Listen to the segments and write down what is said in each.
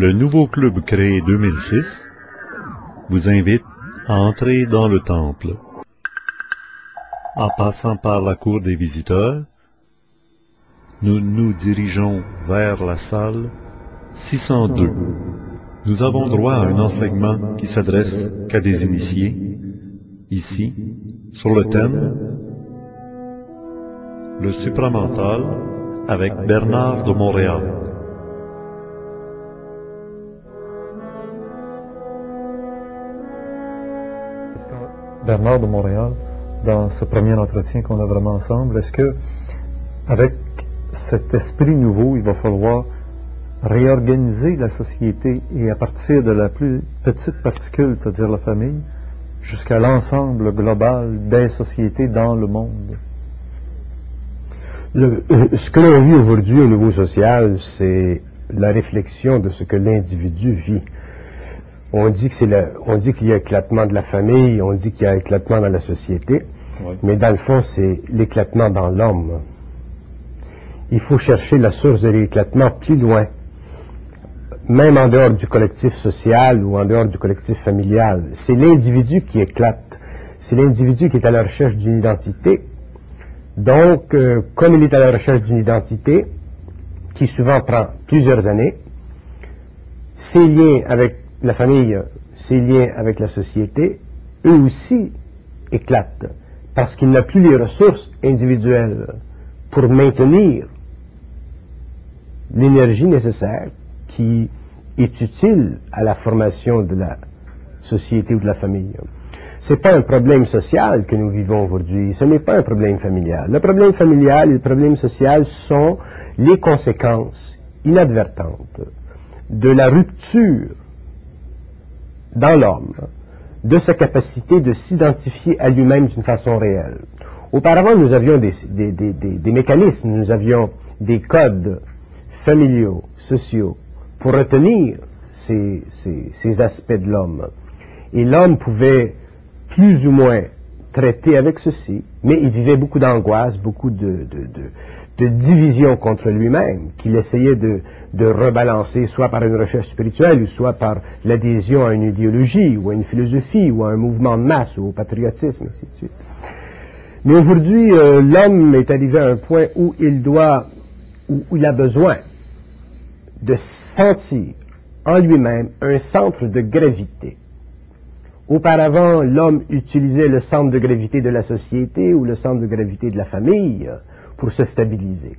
Le nouveau club créé 2006 vous invite à entrer dans le temple. En passant par la cour des visiteurs, nous nous dirigeons vers la salle 602. Nous avons droit à un enseignement qui s'adresse qu'à des initiés, ici, sur le thème Le supramental avec Bernard de Montréal. Bernard de Montréal, dans ce premier entretien qu'on a vraiment ensemble, est-ce que, avec cet esprit nouveau, il va falloir réorganiser la société et à partir de la plus petite particule, c'est-à-dire la famille, jusqu'à l'ensemble global des sociétés dans le monde? Euh, ce que l'on vit aujourd'hui au niveau social, c'est la réflexion de ce que l'individu vit. On dit que c'est le- on dit qu'il y a éclatement de la famille, on dit qu'il y a éclatement dans la société, Oui. mais dans le fond, c'est l'éclatement dans l'homme. Il faut chercher la source de l'éclatement plus loin, même en dehors du collectif social ou en dehors du collectif familial. C'est l'individu qui éclate. C'est l'individu qui est à la recherche d'une identité. Donc, euh, comme il est à la recherche d'une identité, qui souvent prend plusieurs années, ses liens avec la famille, ses liens avec la société, eux aussi éclatent, parce qu'il n'a plus les ressources individuelles pour maintenir l'énergie nécessaire qui est utile à la formation de la société ou de la famille. Ce n'est pas un problème social que nous vivons aujourd'hui, ce n'est pas un problème familial. Le problème familial et le problème social sont les conséquences inadvertantes de la rupture dans l'homme de sa capacité de s'identifier à lui-même d'une façon réelle. Auparavant, nous avions des, mécanismes, nous avions des codes familiaux, sociaux, pour retenir ces- ces aspects de l'homme. Et l'homme pouvait plus ou moins traiter avec ceci, mais il vivait beaucoup d'angoisse, beaucoup de, division contre lui-même, qu'il essayait de, rebalancer soit par une recherche spirituelle, ou soit par l'adhésion à une idéologie, ou à une philosophie, ou à un mouvement de masse, ou au patriotisme, ainsi de suite. Mais aujourd'hui, euh, l'homme est arrivé à un point où il doit, où il a besoin de sentir en lui-même un centre de gravité. Auparavant, l'homme utilisait le centre de gravité de la société ou le centre de gravité de la famille pour se stabiliser.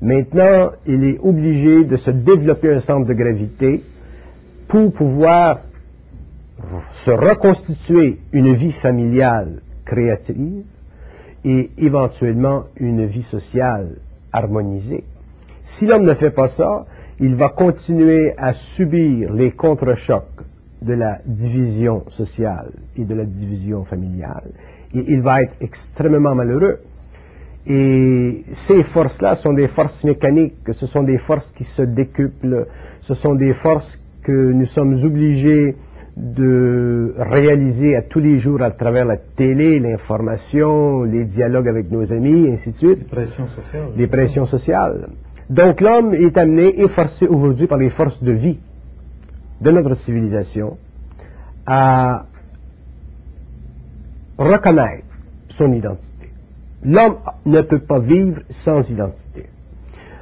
Maintenant, il est obligé de se développer un centre de gravité pour pouvoir se reconstituer une vie familiale créative et éventuellement une vie sociale harmonisée. Si l'homme ne fait pas ça, il va continuer à subir les contre-chocs de la division sociale et de la division familiale. Et il va être extrêmement malheureux. Et ces forces-là sont des forces mécaniques, ce sont des forces qui se décuplent, ce sont des forces que nous sommes obligés de réaliser à tous les jours à travers la télé, l'information, les dialogues avec nos amis, ainsi de suite des pressions sociales. Donc l'homme est amené et forcé aujourd'hui par les forces de vie de notre civilisation à reconnaître son identité. L'homme ne peut pas vivre sans identité.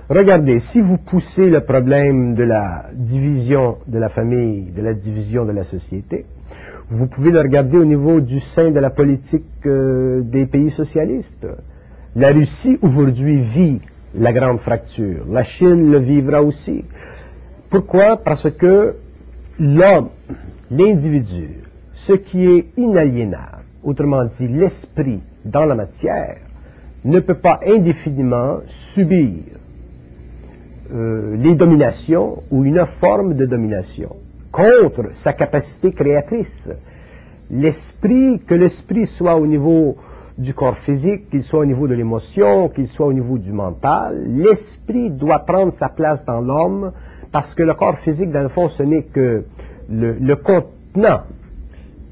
Regardez, si vous poussez le problème de la division de la famille, de la division de la société, vous pouvez le regarder au niveau du sein de la politique euh, des pays socialistes. La Russie aujourd'hui vit la grande fracture. La Chine le vivra aussi. Pourquoi? Parce que l'homme, l'individu, ce qui est inaliénable, autrement dit l'esprit dans la matière, ne peut pas indéfiniment subir euh, les dominations ou une forme de domination contre sa capacité créatrice. L'esprit, que l'esprit soit au niveau du corps physique, qu'il soit au niveau de l'émotion, qu'il soit au niveau du mental, l'esprit doit prendre sa place dans l'homme parce que le corps physique, dans le fond, ce n'est que le, le contenant.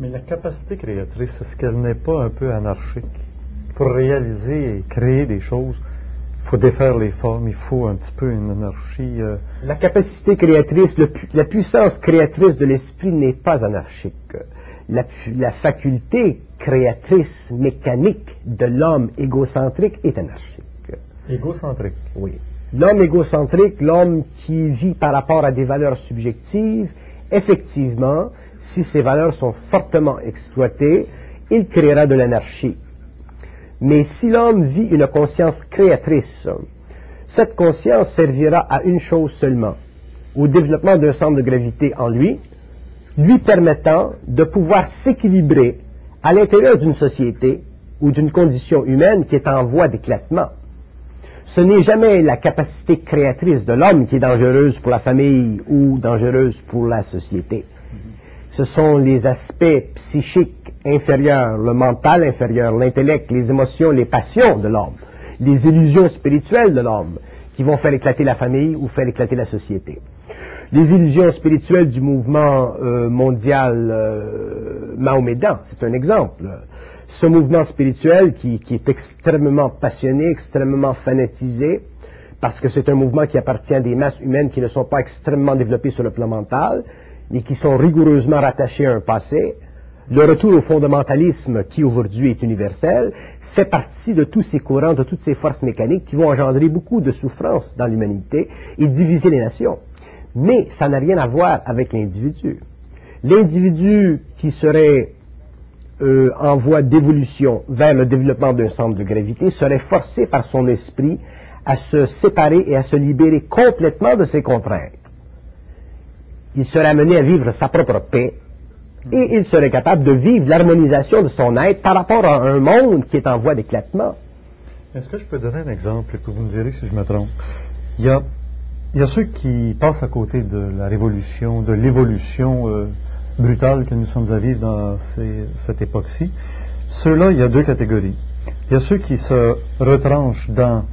Mais la capacité créatrice, est-ce qu'elle n'est pas un peu anarchique? Pour réaliser et créer des choses, il faut défaire les formes, il faut un petit peu une anarchie. euh, La capacité créatrice, le la puissance créatrice de l'esprit n'est pas anarchique. La faculté créatrice mécanique de l'homme égocentrique est anarchique. égocentrique? Oui. L'homme égocentrique, l'homme qui vit par rapport à des valeurs subjectives, effectivement, si ces valeurs sont fortement exploitées, il créera de l'anarchie. Mais si l'homme vit une conscience créatrice, cette conscience servira à une chose seulement, au développement d'un centre de gravité en lui, lui permettant de pouvoir s'équilibrer à l'intérieur d'une société ou d'une condition humaine qui est en voie d'éclatement. Ce n'est jamais la capacité créatrice de l'homme qui est dangereuse pour la famille ou dangereuse pour la société. Ce sont les aspects psychiques inférieurs, le mental inférieur, l'intellect, les émotions, les passions de l'homme, les illusions spirituelles de l'homme qui vont faire éclater la famille ou faire éclater la société. Les illusions spirituelles du mouvement euh, mondial euh, mahomédan, c'est un exemple. Ce mouvement spirituel qui, est extrêmement passionné, extrêmement fanatisé, parce que c'est un mouvement qui appartient à des masses humaines qui ne sont pas extrêmement développées sur le plan mental, mais qui sont rigoureusement rattachées à un passé. Le retour au fondamentalisme, qui aujourd'hui est universel, fait partie de tous ces courants, de toutes ces forces mécaniques qui vont engendrer beaucoup de souffrances dans l'humanité et diviser les nations. Mais ça n'a rien à voir avec l'individu. L'individu qui serait euh, en voie d'évolution vers le développement d'un centre de gravité serait forcé par son esprit à se séparer et à se libérer complètement de ses contraintes. Il serait amené à vivre sa propre paix et il serait capable de vivre l'harmonisation de son être par rapport à un monde qui est en voie d'éclatement. Est-ce que je peux donner un exemple que vous me direz si je me trompe? Il y a, il y a ceux qui passent à côté de la révolution, de l'évolution euh, brutale que nous sommes à vivre dans cette époque-ci. Ceux-là, il y a deux catégories. Il y a ceux qui se retranchent dans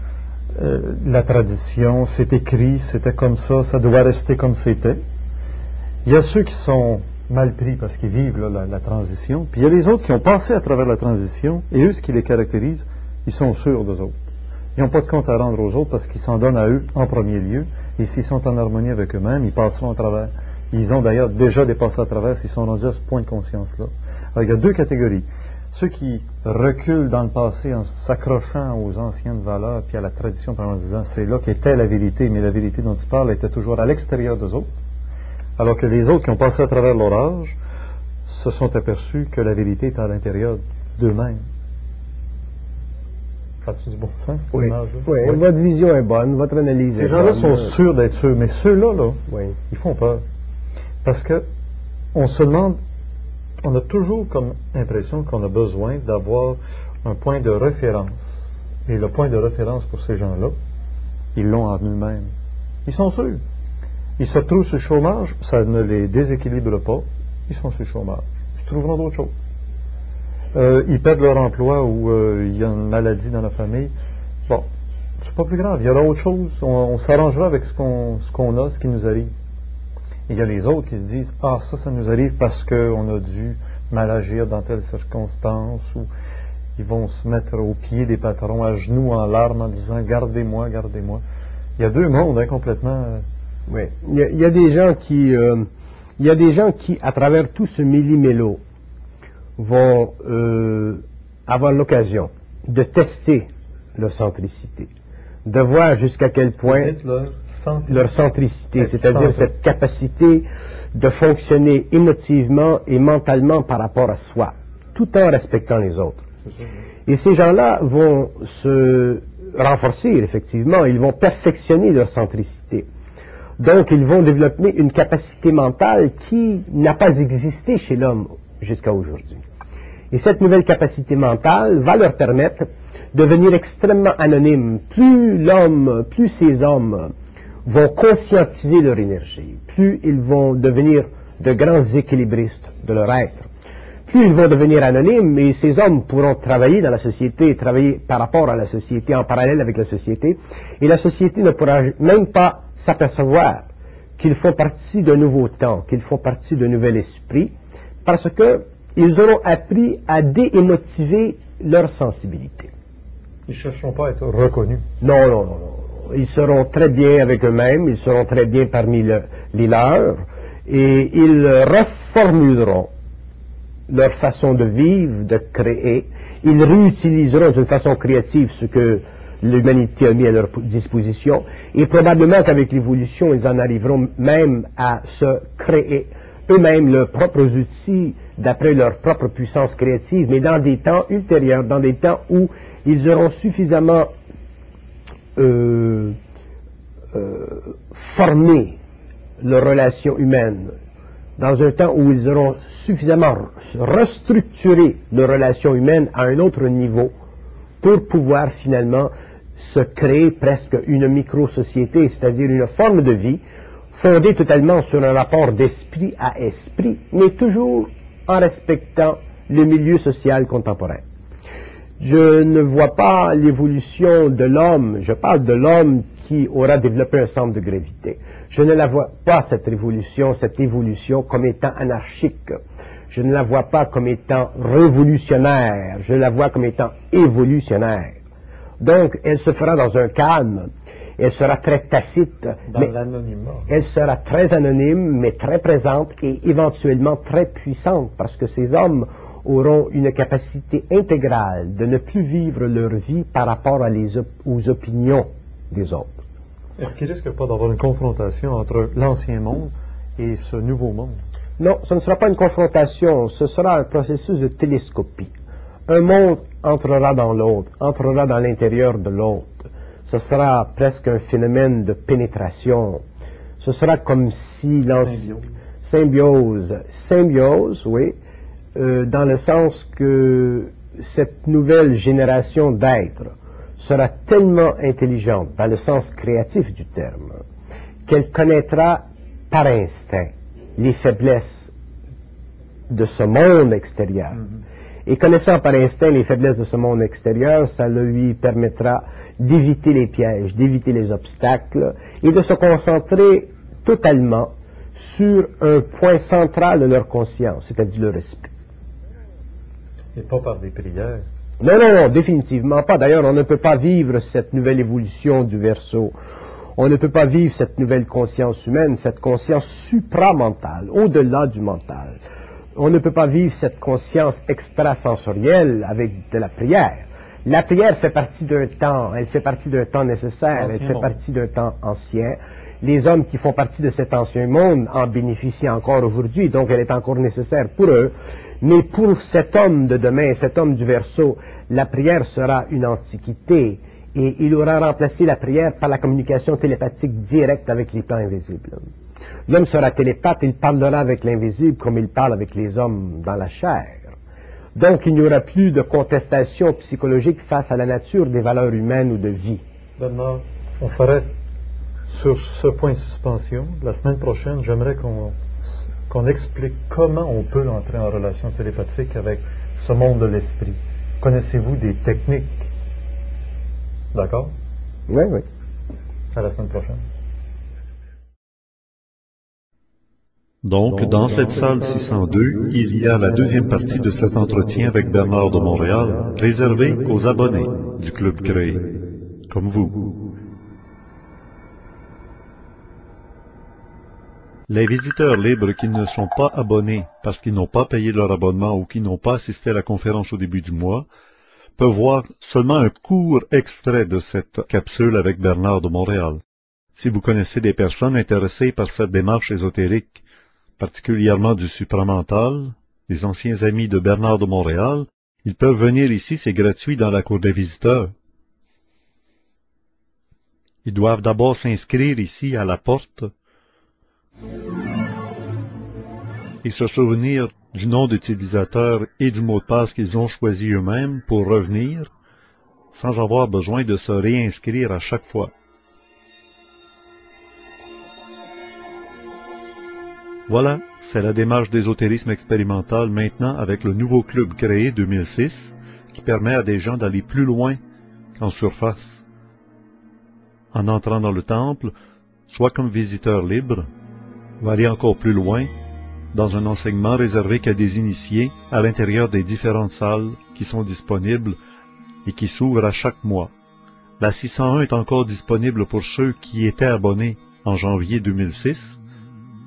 euh, la tradition, c'est écrit, c'était comme ça, ça doit rester comme c'était. Il y a ceux qui sont mal pris parce qu'ils vivent la, la transition. Puis il y a les autres qui ont passé à travers la transition et eux, ce qui les caractérise, ils sont sûrs d'eux autres. Ils n'ont pas de compte à rendre aux autres parce qu'ils s'en donnent à eux en premier lieu. Et s'ils sont en harmonie avec eux-mêmes, ils passeront à travers. Ils ont d'ailleurs déjà dépassé à travers s'ils sont rendus à ce point de conscience-là. Alors il y a deux catégories. Ceux qui reculent dans le passé en s'accrochant aux anciennes valeurs puis à la tradition en disant c'est là qu'était la vérité, mais la vérité dont ils parlent était toujours à l'extérieur d'eux autres. Alors que les autres qui ont passé à travers leur âge se sont aperçus que la vérité est à l'intérieur d'eux-mêmes. Ça a-tu du bon sens, cette Oui, image-là? oui, Oui. votre vision est bonne, votre analyse Ces est gens-là bonne. sont sûrs d'être sûrs, mais ceux-là, là, Oui. ils font peur. Parce que on se demande, on a toujours comme impression qu'on a besoin d'avoir un point de référence. Et le point de référence pour ces gens-là, ils l'ont en eux-mêmes. Ils sont sûrs. Ils se retrouvent sur le chômage, ça ne les déséquilibre pas. Ils sont sur le chômage. Ils trouveront d'autres choses. Euh, ils perdent leur emploi ou euh, il y a une maladie dans la famille. Bon, c'est pas plus grave. Il y aura autre chose. On, s'arrangera avec ce qu'on a, ce qui nous arrive. Il y a les autres qui se disent Ah, ça, ça nous arrive parce qu'on a dû mal agir dans telle circonstance ou ils vont se mettre au pied des patrons, à genoux, en larmes, en disant Gardez-moi, gardez-moi. Il y a deux mondes, hein, complètement. euh, Oui. Il y, a, il y a des gens qui, euh, il y a des gens qui, à travers tout ce millimélo, vont euh, avoir l'occasion de tester leur centricité, de voir jusqu'à quel point leur centricité, c'est-à-dire cette capacité de fonctionner émotivement et mentalement par rapport à soi, tout en respectant les autres. Et ces gens-là vont se renforcer, effectivement, ils vont perfectionner leur centricité. Donc, ils vont développer une capacité mentale qui n'a pas existé chez l'homme jusqu'à aujourd'hui. Et cette nouvelle capacité mentale va leur permettre de devenir extrêmement anonymes. Plus l'homme, plus ces hommes vont conscientiser leur énergie, plus ils vont devenir de grands équilibristes de leur être, plus ils vont devenir anonymes et ces hommes pourront travailler dans la société, travailler par rapport à la société, en parallèle avec la société, et la société ne pourra même pas s'apercevoir qu'ils font partie d'un nouveau temps, qu'ils font partie d'un nouvel esprit, parce que ils auront appris à déémotiver leur sensibilité. Ils ne chercheront pas à être reconnus. Non, non, non, non. Ils seront très bien avec eux-mêmes, ils seront très bien parmi le- les leurs, et ils reformuleront leur façon de vivre, de créer. Ils réutiliseront d'une façon créative ce que l'humanité a mis à leur disposition, et probablement qu'avec l'évolution, ils en arriveront même à se créer eux-mêmes leurs propres outils d'après leur propre puissance créative, mais dans des temps ultérieurs, dans des temps où ils auront suffisamment euh, euh, formé leurs relations humaines, dans un temps où ils auront suffisamment restructuré leurs relations humaines à un autre niveau pour pouvoir finalement se créer presque une micro-société, c'est-à-dire une forme de vie fondée totalement sur un rapport d'esprit à esprit, mais toujours en respectant le milieu social contemporain. Je ne vois pas l'évolution de l'homme, je parle de l'homme qui aura développé un centre de gravité. Je ne la vois pas, cette révolution, cette évolution, comme étant anarchique. Je ne la vois pas comme étant révolutionnaire, je la vois comme étant évolutionnaire. Donc, elle se fera dans un calme, elle sera très tacite, Dans mais l'anonymat. elle sera très anonyme, mais très présente et éventuellement très puissante, parce que ces hommes auront une capacité intégrale de ne plus vivre leur vie par rapport à les op- aux opinions des autres. Est-ce qu'il risque pas d'avoir une confrontation entre l'ancien monde et ce nouveau monde? Non, ce ne sera pas une confrontation, ce sera un processus de télescopie. Un monde entrera dans l'autre, entrera dans l'intérieur de l'autre. Ce sera presque un phénomène de pénétration. Ce sera comme si l'ancien... Symbiose. Symbiose, oui, euh, dans le sens que cette nouvelle génération d'êtres sera tellement intelligente, dans le sens créatif du terme, qu'elle connaîtra par instinct les faiblesses de ce monde extérieur. Et connaissant par instinct les faiblesses de ce monde extérieur, ça lui permettra d'éviter les pièges, d'éviter les obstacles et de se concentrer totalement sur un point central de leur conscience, c'est-à-dire le respect. Et pas par des prières. Non, non, non, définitivement pas. D'ailleurs, on ne peut pas vivre cette nouvelle évolution du verso. On ne peut pas vivre cette nouvelle conscience humaine, cette conscience supramentale, au-delà du mental. On ne peut pas vivre cette conscience extrasensorielle avec de la prière. La prière fait partie d'un temps, elle fait partie d'un temps nécessaire, elle fait monde. partie d'un temps ancien. Les hommes qui font partie de cet ancien monde en bénéficient encore aujourd'hui, donc elle est encore nécessaire pour eux. Mais pour cet homme de demain, cet homme du verso, la prière sera une antiquité et il aura remplacé la prière par la communication télépathique directe avec les plans invisibles. L'homme sera télépathe, il parlera avec l'invisible comme il parle avec les hommes dans la chair. Donc il n'y aura plus de contestation psychologique face à la nature des valeurs humaines ou de vie. Bernard, on s'arrête sur ce point de suspension. La semaine prochaine, j'aimerais qu'on qu'on explique comment on peut entrer en relation télépathique avec ce monde de l'esprit. Connaissez-vous des techniques? D'accord? Oui, oui. À la semaine prochaine. Donc, dans cette salle 602, il y a la deuxième partie de cet entretien avec Bernard de Montréal, réservée aux abonnés du Club créé, comme vous. Les visiteurs libres qui ne sont pas abonnés parce qu'ils n'ont pas payé leur abonnement ou qui n'ont pas assisté à la conférence au début du mois peuvent voir seulement un court extrait de cette capsule avec Bernard de Montréal. Si vous connaissez des personnes intéressées par cette démarche ésotérique, particulièrement du supramental, les anciens amis de Bernard de Montréal, ils peuvent venir ici, c'est gratuit dans la cour des visiteurs. Ils doivent d'abord s'inscrire ici à la porte et se souvenir du nom d'utilisateur et du mot de passe qu'ils ont choisi eux-mêmes pour revenir, sans avoir besoin de se réinscrire à chaque fois. Voilà, c'est la démarche d'ésotérisme expérimental maintenant avec le nouveau club créé 2006 qui permet à des gens d'aller plus loin qu'en surface. En entrant dans le temple, soit comme visiteur libre, ou aller encore plus loin, dans un enseignement réservé qu'à des initiés à l'intérieur des différentes salles qui sont disponibles et qui s'ouvre à chaque mois. La 601 est encore disponible pour ceux qui étaient abonnés en janvier 2006.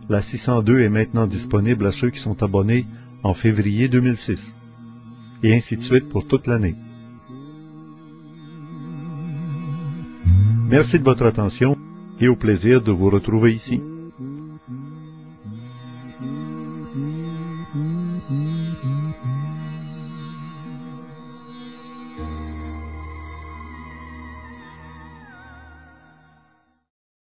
La 602 est maintenant disponible à ceux qui sont abonnés en février 2006. Et ainsi de suite pour toute l'année. Merci de votre attention et au plaisir de vous retrouver ici.